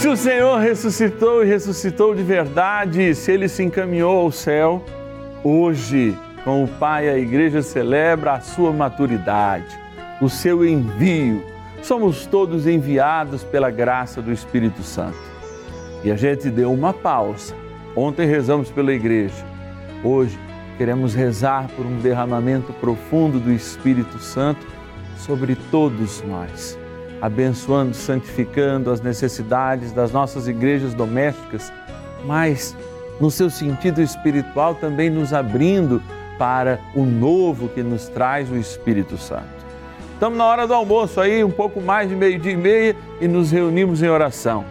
Se o Senhor ressuscitou e ressuscitou de verdade, se ele se encaminhou ao céu, hoje, com o Pai, a igreja celebra a sua maturidade, o seu envio. Somos todos enviados pela graça do Espírito Santo. E a gente deu uma pausa. Ontem rezamos pela igreja. Hoje queremos rezar por um derramamento profundo do Espírito Santo sobre todos nós abençoando, santificando as necessidades das nossas igrejas domésticas, mas no seu sentido espiritual também nos abrindo para o novo que nos traz o Espírito Santo. Estamos na hora do almoço aí, um pouco mais de meio-dia e meia, e nos reunimos em oração,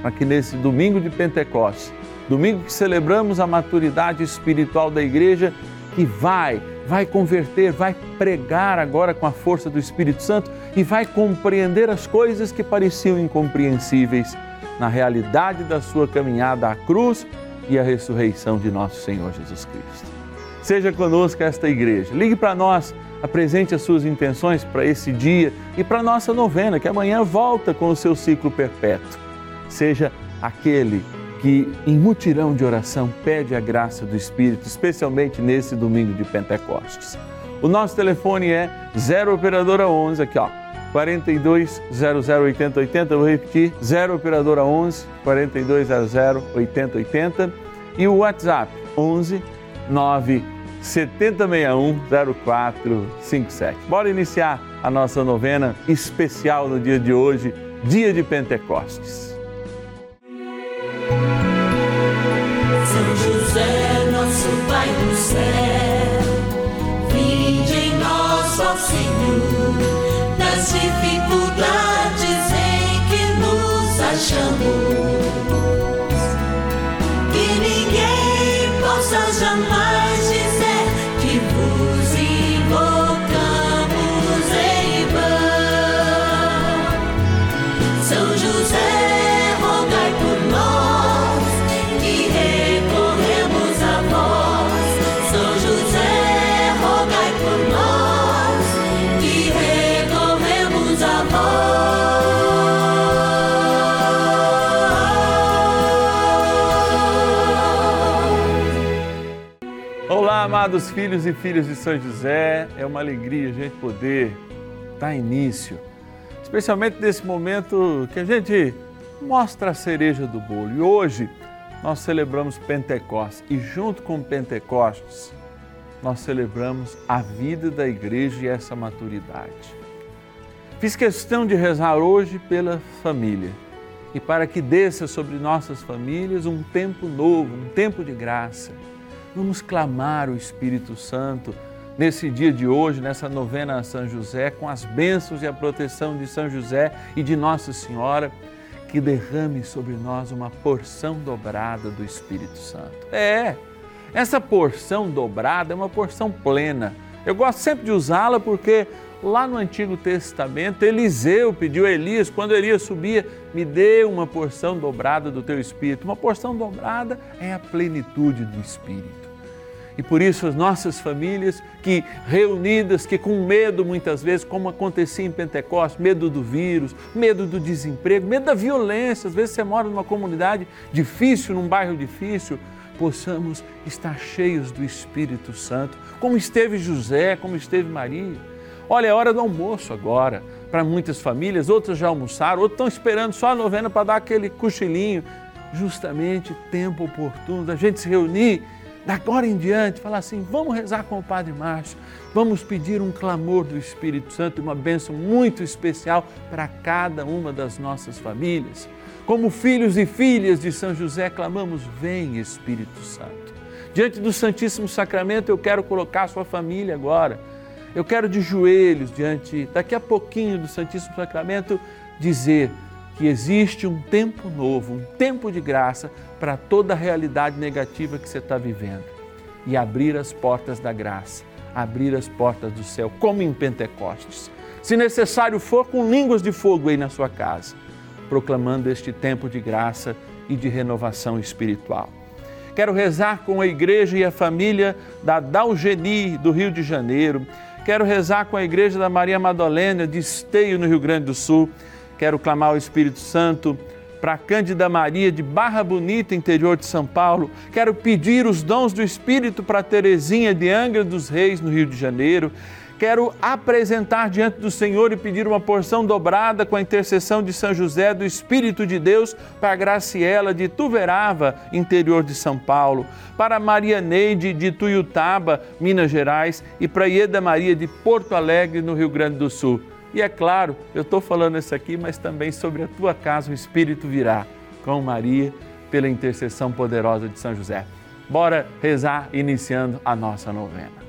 para que nesse domingo de Pentecostes, domingo que celebramos a maturidade espiritual da igreja, que vai vai converter, vai pregar agora com a força do Espírito Santo e vai compreender as coisas que pareciam incompreensíveis na realidade da sua caminhada à cruz e à ressurreição de nosso Senhor Jesus Cristo. Seja conosco esta igreja. Ligue para nós, apresente as suas intenções para esse dia e para nossa novena, que amanhã volta com o seu ciclo perpétuo. Seja aquele que em mutirão de oração pede a graça do Espírito, especialmente nesse domingo de Pentecostes. O nosso telefone é 0 operadora 11 aqui ó, 42 00 80 80, eu vou repetir, 0 operadora 11 42 00 80 80 e o WhatsApp 11 9 7061 0457. Bora iniciar a nossa novena especial no dia de hoje, dia de Pentecostes. Nas dificuldades em que nos achamos. Amados filhos e filhas de São José, é uma alegria a gente poder dar início, especialmente nesse momento que a gente mostra a cereja do bolo. E hoje nós celebramos Pentecostes e junto com Pentecostes nós celebramos a vida da igreja e essa maturidade. Fiz questão de rezar hoje pela família e para que desça sobre nossas famílias um tempo novo, um tempo de graça Vamos clamar o Espírito Santo nesse dia de hoje, nessa novena a São José, com as bênçãos e a proteção de São José e de Nossa Senhora, que derrame sobre nós uma porção dobrada do Espírito Santo. É, essa porção dobrada é uma porção plena. Eu gosto sempre de usá-la porque lá no Antigo Testamento, Eliseu pediu a Elias, quando Elias subia, me dê uma porção dobrada do teu Espírito. Uma porção dobrada é a plenitude do Espírito. E por isso as nossas famílias que reunidas, que com medo muitas vezes, como acontecia em Pentecostes, medo do vírus, medo do desemprego, medo da violência, às vezes você mora numa comunidade difícil, num bairro difícil, possamos estar cheios do Espírito Santo, como esteve José, como esteve Maria. Olha, é hora do almoço agora. Para muitas famílias, outras já almoçaram, outros estão esperando só a novena para dar aquele cochilinho. Justamente tempo oportuno da gente se reunir da agora em diante, falar assim: vamos rezar com o Padre Márcio, vamos pedir um clamor do Espírito Santo, uma bênção muito especial para cada uma das nossas famílias. Como filhos e filhas de São José, clamamos: Vem Espírito Santo. Diante do Santíssimo Sacramento, eu quero colocar a sua família agora. Eu quero de joelhos diante, daqui a pouquinho do Santíssimo Sacramento, dizer que existe um tempo novo, um tempo de graça para toda a realidade negativa que você está vivendo e abrir as portas da graça, abrir as portas do céu, como em Pentecostes. Se necessário for, com línguas de fogo aí na sua casa, proclamando este tempo de graça e de renovação espiritual. Quero rezar com a igreja e a família da Dalgeni, do Rio de Janeiro. Quero rezar com a igreja da Maria Madalena, de Esteio, no Rio Grande do Sul. Quero clamar ao Espírito Santo para Cândida Maria de Barra Bonita, interior de São Paulo. Quero pedir os dons do Espírito para Terezinha de Angra dos Reis, no Rio de Janeiro. Quero apresentar diante do Senhor e pedir uma porção dobrada com a intercessão de São José do Espírito de Deus para Graciela de Tuverava, interior de São Paulo, para Maria Neide de Tuiutaba, Minas Gerais e para Ieda Maria de Porto Alegre, no Rio Grande do Sul. E é claro, eu estou falando isso aqui, mas também sobre a tua casa o Espírito virá com Maria pela intercessão poderosa de São José. Bora rezar iniciando a nossa novena.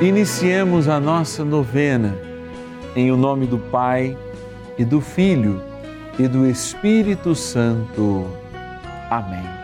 Iniciemos a nossa novena em o nome do Pai e do Filho e do Espírito Santo. Amém.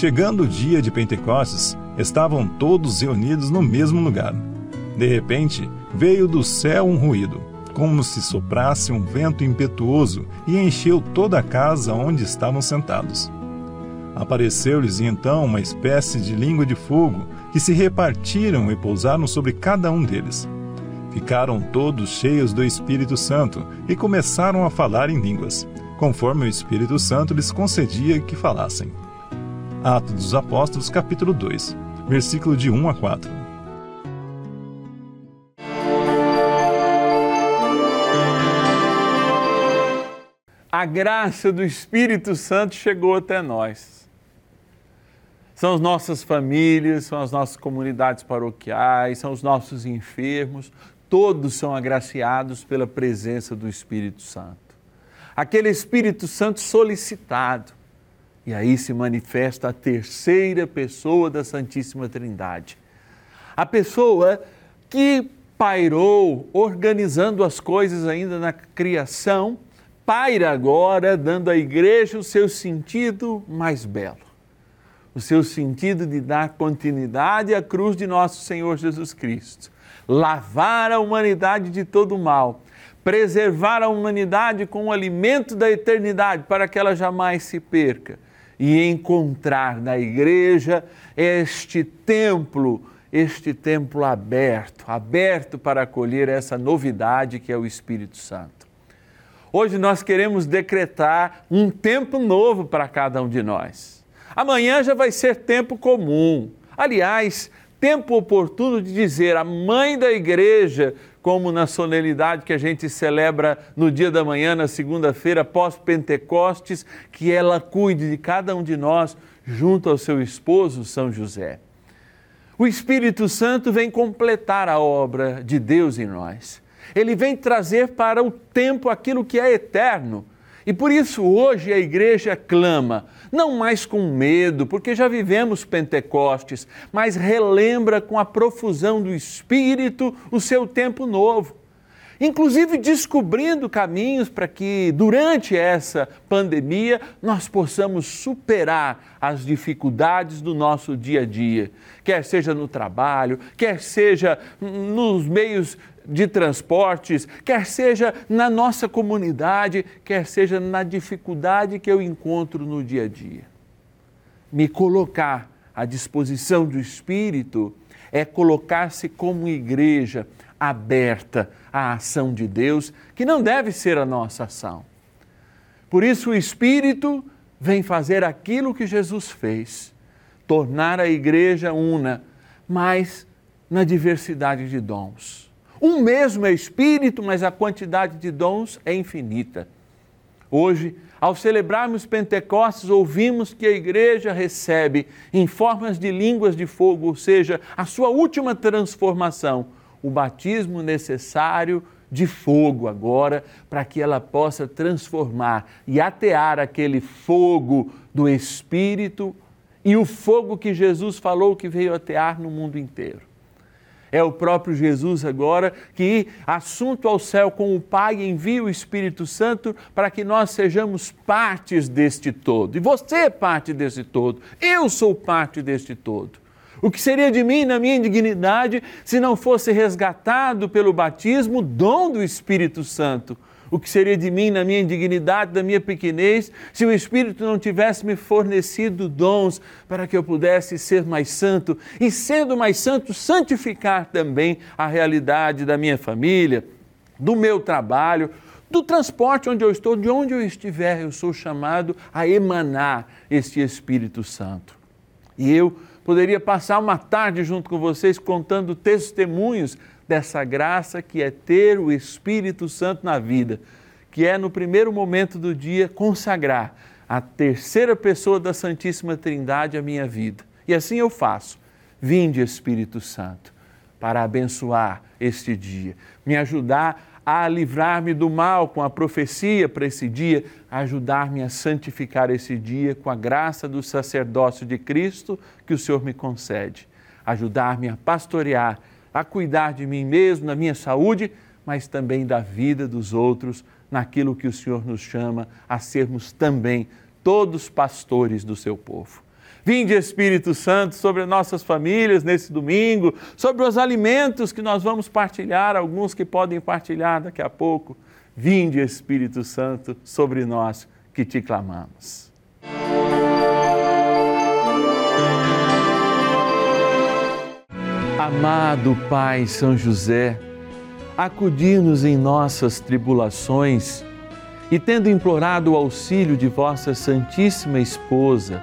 Chegando o dia de Pentecostes, estavam todos reunidos no mesmo lugar. De repente, veio do céu um ruído, como se soprasse um vento impetuoso, e encheu toda a casa onde estavam sentados. Apareceu-lhes então uma espécie de língua de fogo, que se repartiram e pousaram sobre cada um deles. Ficaram todos cheios do Espírito Santo e começaram a falar em línguas, conforme o Espírito Santo lhes concedia que falassem. Atos dos Apóstolos, capítulo 2, versículo de 1 a 4. a graça do Espírito Santo chegou até nós. São as nossas famílias, são as nossas comunidades paroquiais, são os nossos enfermos, todos são agraciados pela presença do Espírito Santo. Aquele Espírito Santo solicitado. E aí se manifesta a terceira pessoa da Santíssima Trindade. A pessoa que pairou organizando as coisas ainda na criação paira agora, dando à igreja o seu sentido mais belo, o seu sentido de dar continuidade à cruz de nosso Senhor Jesus Cristo, lavar a humanidade de todo mal, preservar a humanidade com o alimento da eternidade para que ela jamais se perca e encontrar na igreja este templo, este templo aberto, aberto para acolher essa novidade que é o Espírito Santo. Hoje nós queremos decretar um tempo novo para cada um de nós. Amanhã já vai ser tempo comum. Aliás, tempo oportuno de dizer a mãe da igreja, como na solenidade que a gente celebra no dia da manhã, na segunda-feira, pós-Pentecostes, que ela cuide de cada um de nós junto ao seu esposo, São José. O Espírito Santo vem completar a obra de Deus em nós. Ele vem trazer para o tempo aquilo que é eterno. E por isso hoje a igreja clama, não mais com medo, porque já vivemos Pentecostes, mas relembra com a profusão do Espírito o seu tempo novo. Inclusive descobrindo caminhos para que durante essa pandemia nós possamos superar as dificuldades do nosso dia a dia, quer seja no trabalho, quer seja nos meios de transportes, quer seja na nossa comunidade, quer seja na dificuldade que eu encontro no dia a dia. Me colocar à disposição do Espírito é colocar-se como igreja aberta à ação de Deus, que não deve ser a nossa ação. Por isso, o Espírito vem fazer aquilo que Jesus fez, tornar a igreja una, mas na diversidade de dons um mesmo é Espírito, mas a quantidade de dons é infinita. Hoje, ao celebrarmos Pentecostes, ouvimos que a igreja recebe em formas de línguas de fogo, ou seja, a sua última transformação, o batismo necessário de fogo agora, para que ela possa transformar e atear aquele fogo do Espírito e o fogo que Jesus falou que veio atear no mundo inteiro. É o próprio Jesus agora que, assunto ao céu com o Pai, envia o Espírito Santo para que nós sejamos partes deste todo. E você é parte desse todo, eu sou parte deste todo. O que seria de mim na minha indignidade se não fosse resgatado pelo batismo dom do Espírito Santo? o que seria de mim na minha indignidade, da minha pequenez, se o Espírito não tivesse me fornecido dons para que eu pudesse ser mais santo e, sendo mais santo, santificar também a realidade da minha família, do meu trabalho, do transporte onde eu estou, de onde eu estiver, eu sou chamado a emanar este Espírito Santo. E eu poderia passar uma tarde junto com vocês contando testemunhos dessa graça que é ter o Espírito Santo na vida, que é no primeiro momento do dia consagrar a terceira pessoa da Santíssima Trindade à minha vida. E assim eu faço. Vinde, Espírito Santo, para abençoar este dia, me ajudar a livrar-me do mal com a profecia para esse dia, ajudar-me a santificar esse dia com a graça do sacerdócio de Cristo que o Senhor me concede, ajudar-me a pastorear a cuidar de mim mesmo, na minha saúde, mas também da vida dos outros, naquilo que o Senhor nos chama a sermos também todos pastores do seu povo. Vinde, Espírito Santo, sobre nossas famílias nesse domingo, sobre os alimentos que nós vamos partilhar, alguns que podem partilhar daqui a pouco. Vinde, Espírito Santo, sobre nós que te clamamos. Amado Pai São José, acudir-nos em nossas tribulações e, tendo implorado o auxílio de vossa Santíssima Esposa,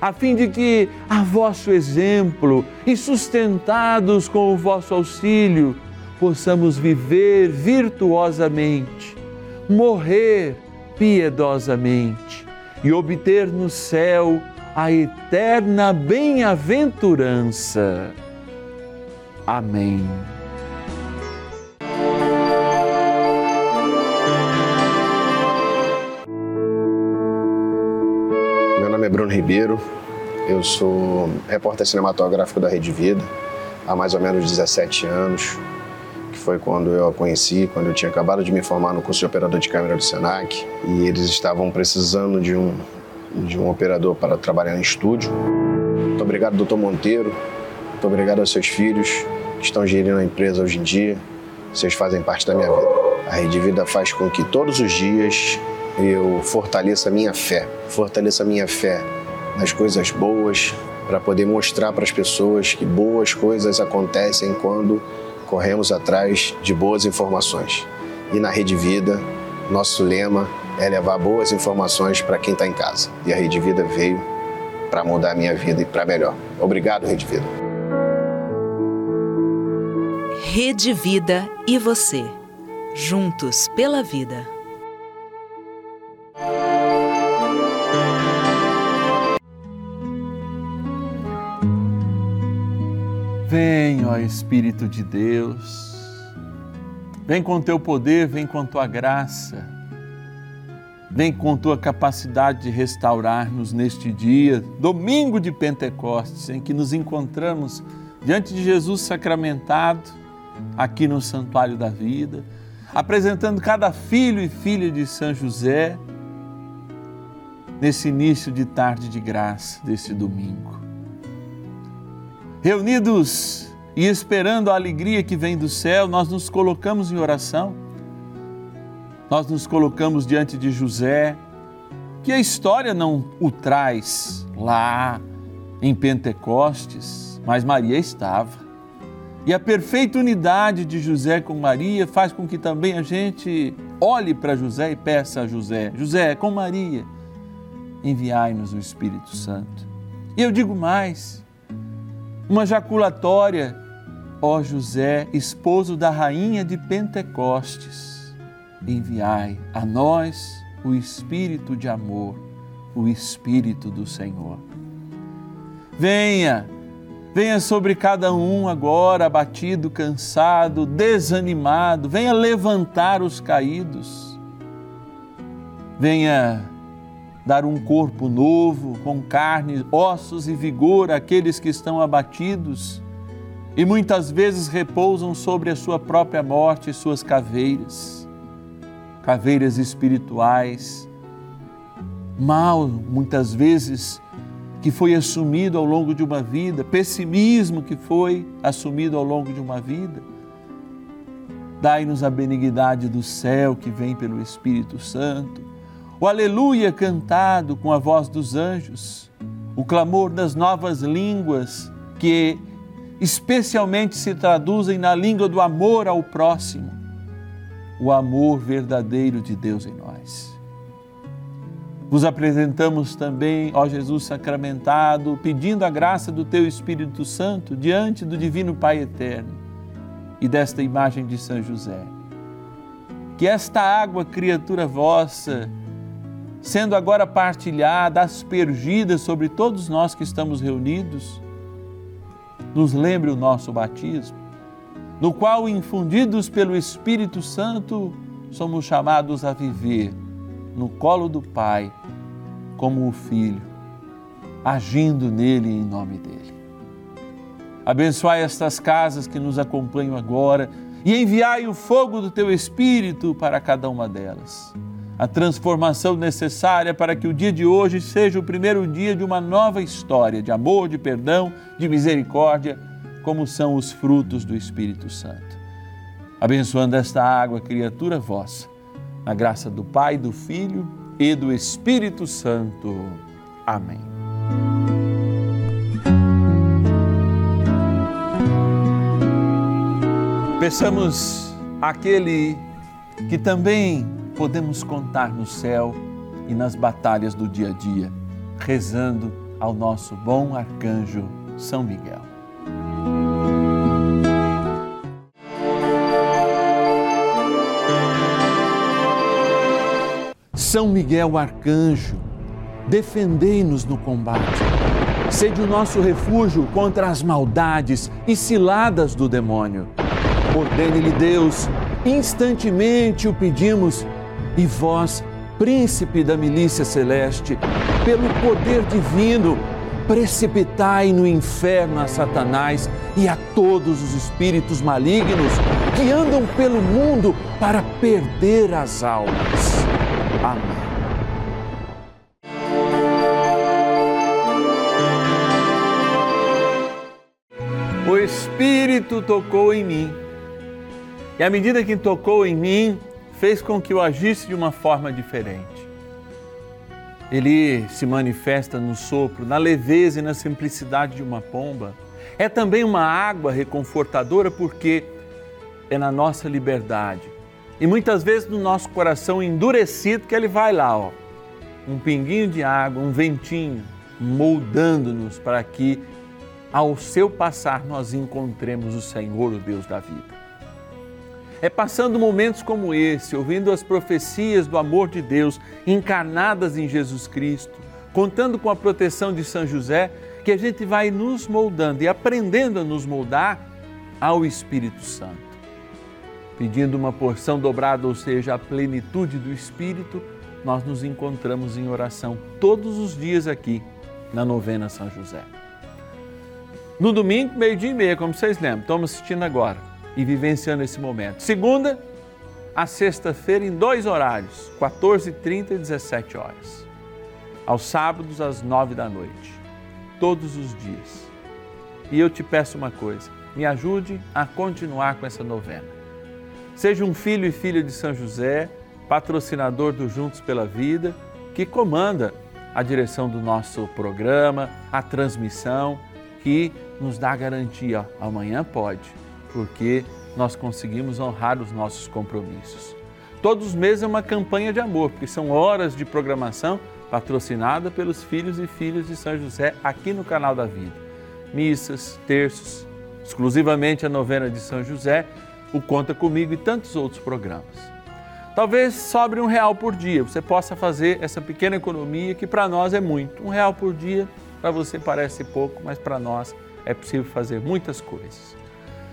a fim de que, a vosso exemplo e sustentados com o vosso auxílio, possamos viver virtuosamente, morrer piedosamente e obter no céu a eterna bem-aventurança. Amém. Ribeiro, eu sou repórter cinematográfico da Rede Vida há mais ou menos 17 anos, que foi quando eu a conheci, quando eu tinha acabado de me formar no curso de operador de câmera do Senac, e eles estavam precisando de um, de um operador para trabalhar em estúdio. Muito obrigado, doutor Monteiro, muito obrigado aos seus filhos que estão gerindo a empresa hoje em dia, vocês fazem parte da minha vida. A Rede Vida faz com que todos os dias eu fortaleça a minha fé, fortaleça a minha fé nas coisas boas, para poder mostrar para as pessoas que boas coisas acontecem quando corremos atrás de boas informações. E na Rede Vida, nosso lema é levar boas informações para quem está em casa. E a Rede Vida veio para mudar a minha vida e para melhor. Obrigado, Rede Vida. Rede Vida e você. Juntos pela vida. Vem, ó Espírito de Deus, vem com teu poder, vem com tua graça, vem com tua capacidade de restaurar-nos neste dia, domingo de Pentecostes, em que nos encontramos diante de Jesus sacramentado, aqui no Santuário da Vida, apresentando cada filho e filha de São José nesse início de tarde de graça desse domingo reunidos e esperando a alegria que vem do céu, nós nos colocamos em oração, nós nos colocamos diante de José, que a história não o traz lá em Pentecostes, mas Maria estava. E a perfeita unidade de José com Maria faz com que também a gente olhe para José e peça a José: José, com Maria, enviai-nos o Espírito Santo. E eu digo mais, uma jaculatória, ó José, esposo da rainha de Pentecostes, enviai a nós o espírito de amor, o espírito do Senhor. Venha, venha sobre cada um agora abatido, cansado, desanimado, venha levantar os caídos. Venha dar um corpo novo, com carne, ossos e vigor àqueles que estão abatidos e muitas vezes repousam sobre a sua própria morte suas caveiras, caveiras espirituais, mal muitas vezes que foi assumido ao longo de uma vida, pessimismo que foi assumido ao longo de uma vida. Dai-nos a benignidade do céu que vem pelo Espírito Santo o aleluia cantado com a voz dos anjos, o clamor das novas línguas que especialmente se traduzem na língua do amor ao próximo, o amor verdadeiro de Deus em nós. Vos apresentamos também, ó Jesus sacramentado, pedindo a graça do Teu Espírito Santo diante do Divino Pai Eterno e desta imagem de São José. Que esta água, criatura vossa, sendo agora partilhada, aspergida sobre todos nós que estamos reunidos, nos lembre o nosso batismo, no qual, infundidos pelo Espírito Santo, somos chamados a viver no colo do Pai, como o Filho, agindo nele em nome dele. Abençoai estas casas que nos acompanham agora e enviai o fogo do teu Espírito para cada uma delas a transformação necessária para que o dia de hoje seja o primeiro dia de uma nova história de amor, de perdão, de misericórdia, como são os frutos do Espírito Santo. Abençoando esta água, criatura vossa, na graça do Pai, do Filho e do Espírito Santo. Amém. Peçamos aquele que também podemos contar no céu e nas batalhas do dia a dia, rezando ao nosso bom arcanjo São Miguel. São Miguel arcanjo, defendei-nos no combate. Sede o nosso refúgio contra as maldades e ciladas do demônio. Ordene-lhe Deus, instantemente o pedimos, e vós, príncipe da milícia celeste, pelo poder divino, precipitai no inferno a Satanás e a todos os espíritos malignos que andam pelo mundo para perder as almas. Amém. O Espírito tocou em mim. E à medida que tocou em mim, fez com que eu agisse de uma forma diferente. Ele se manifesta no sopro, na leveza e na simplicidade de uma pomba. É também uma água reconfortadora porque é na nossa liberdade. E muitas vezes no nosso coração endurecido que ele vai lá, ó, um pinguinho de água, um ventinho, moldando-nos para que ao seu passar nós encontremos o Senhor, o Deus da vida. É passando momentos como esse, ouvindo as profecias do amor de Deus encarnadas em Jesus Cristo, contando com a proteção de São José, que a gente vai nos moldando e aprendendo a nos moldar ao Espírito Santo. Pedindo uma porção dobrada, ou seja, a plenitude do Espírito, nós nos encontramos em oração todos os dias aqui na novena São José. No domingo, meio-dia e meia, como vocês lembram, estamos assistindo agora e vivenciando esse momento. Segunda a sexta-feira em dois horários, 14h30 e 17 horas. Aos sábados, às 9 da noite. Todos os dias. E eu te peço uma coisa: me ajude a continuar com essa novena. Seja um filho e filha de São José, patrocinador do Juntos pela Vida, que comanda a direção do nosso programa, a transmissão, que nos dá garantia. Amanhã pode, porque nós conseguimos honrar os nossos compromissos. Todos os meses é uma campanha de amor, porque são horas de programação patrocinada pelos filhos e filhas de São José aqui no canal da Vida. Missas, terços, exclusivamente a novena de São José, o Conta Comigo e tantos outros programas. Talvez sobre um real por dia, você possa fazer essa pequena economia que para nós é muito. Um real por dia, para você parece pouco, mas para nós é possível fazer muitas coisas.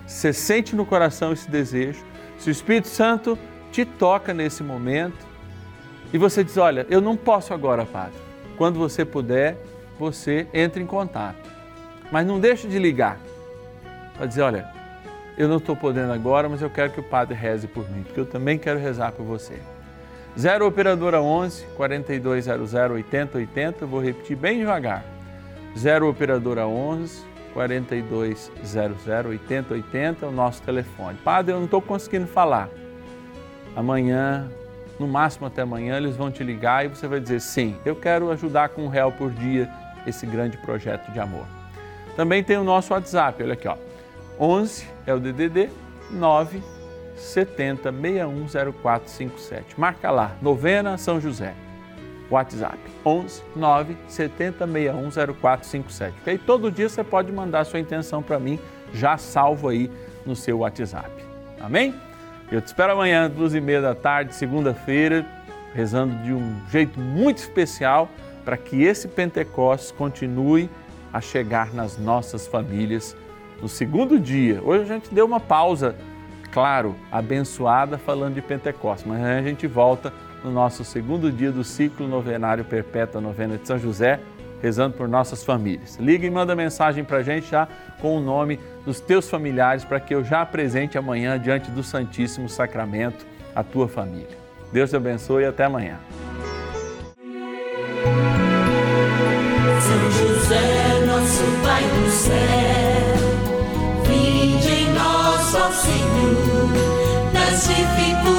Você sente no coração esse desejo, se o Espírito Santo te toca nesse momento e você diz: Olha, eu não posso agora, Padre. Quando você puder, você entre em contato. Mas não deixe de ligar para dizer: Olha, eu não estou podendo agora, mas eu quero que o Padre reze por mim, porque eu também quero rezar por você. 0 Operadora 11 4200 8080, vou repetir bem devagar. 0 Operadora 11 4200 8080 é o nosso telefone. Padre, eu não estou conseguindo falar. Amanhã, no máximo até amanhã, eles vão te ligar e você vai dizer sim, eu quero ajudar com um real por dia esse grande projeto de amor. Também tem o nosso WhatsApp, olha aqui, ó. 11 é o DDD 9 70 610457. Marca lá, Novena São José. WhatsApp 11 9 70 61 0457. Porque aí todo dia você pode mandar sua intenção para mim, já salvo aí no seu WhatsApp. Amém? Eu te espero amanhã, duas e meia da tarde, segunda-feira, rezando de um jeito muito especial para que esse Pentecostes continue a chegar nas nossas famílias no segundo dia. Hoje a gente deu uma pausa, claro, abençoada, falando de Pentecostes, mas a gente volta no nosso segundo dia do ciclo novenário Perpétua Novena de São José, rezando por nossas famílias. Liga e manda mensagem para a gente já com o nome dos teus familiares para que eu já apresente amanhã diante do Santíssimo Sacramento a tua família. Deus te abençoe e até amanhã. São José, nosso Pai do céu, vinde em dificuldades